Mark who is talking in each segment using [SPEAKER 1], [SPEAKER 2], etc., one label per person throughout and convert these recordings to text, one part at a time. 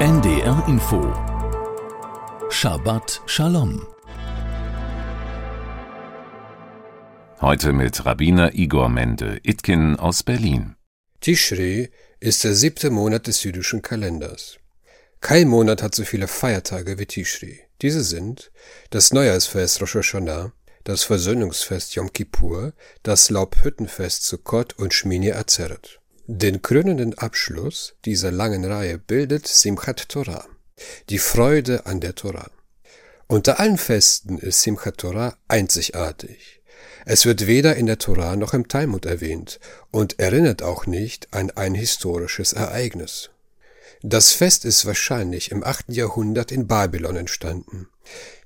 [SPEAKER 1] NDR Info Shabbat Shalom
[SPEAKER 2] Heute mit Rabbiner Igor Mende Itkin aus Berlin.
[SPEAKER 3] Tischri ist der siebte Monat des jüdischen Kalenders. Kein Monat hat so viele Feiertage wie Tischri. Diese sind das Neujahrsfest Rosh Hashanah, das Versöhnungsfest Yom Kippur, das Laubhüttenfest Sukkot und Shmini Atzeret. Den krönenden Abschluss dieser langen Reihe bildet Simchat Torah, die Freude an der Torah. Unter allen Festen ist Simchat Torah einzigartig. Es wird weder in der Torah noch im Talmud erwähnt und erinnert auch nicht an ein historisches Ereignis. Das Fest ist wahrscheinlich im achten Jahrhundert in Babylon entstanden.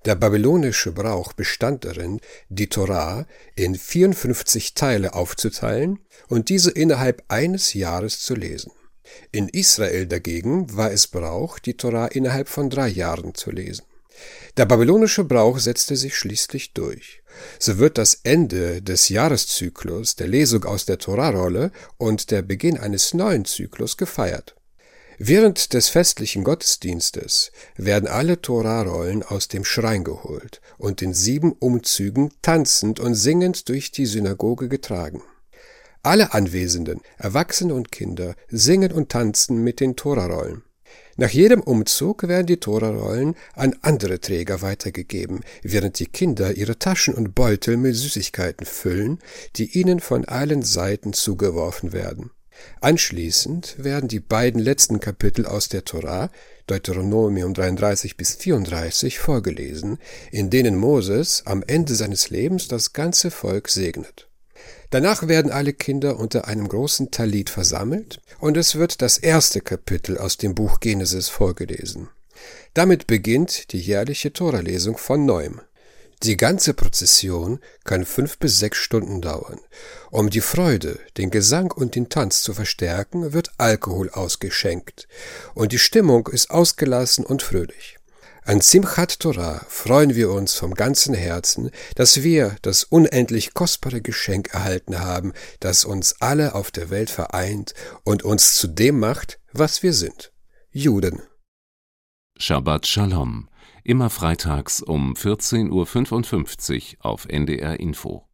[SPEAKER 3] Der babylonische Brauch bestand darin, die Torah in 54 Teile aufzuteilen und diese innerhalb eines Jahres zu lesen. In Israel dagegen war es Brauch, die Torah innerhalb von drei Jahren zu lesen. Der babylonische Brauch setzte sich schließlich durch. So wird das Ende des Jahreszyklus der Lesung aus der Torahrolle und der Beginn eines neuen Zyklus gefeiert. Während des festlichen Gottesdienstes werden alle Torarollen aus dem Schrein geholt und in sieben Umzügen tanzend und singend durch die Synagoge getragen. Alle Anwesenden, Erwachsene und Kinder, singen und tanzen mit den Torarollen. Nach jedem Umzug werden die Torarollen an andere Träger weitergegeben, während die Kinder ihre Taschen und Beutel mit Süßigkeiten füllen, die ihnen von allen Seiten zugeworfen werden. Anschließend werden die beiden letzten Kapitel aus der Torah, Deuteronomium 33 bis 34, vorgelesen, in denen Moses am Ende seines Lebens das ganze Volk segnet. Danach werden alle Kinder unter einem großen Talit versammelt und es wird das erste Kapitel aus dem Buch Genesis vorgelesen. Damit beginnt die jährliche Toralesung von neuem. Die ganze Prozession kann fünf bis sechs Stunden dauern. Um die Freude, den Gesang und den Tanz zu verstärken, wird Alkohol ausgeschenkt und die Stimmung ist ausgelassen und fröhlich. An Simchat Torah freuen wir uns vom ganzen Herzen, dass wir das unendlich kostbare Geschenk erhalten haben, das uns alle auf der Welt vereint und uns zu dem macht, was wir sind. Juden.
[SPEAKER 2] Shabbat Shalom. Immer freitags um 14.55 Uhr auf NDR Info.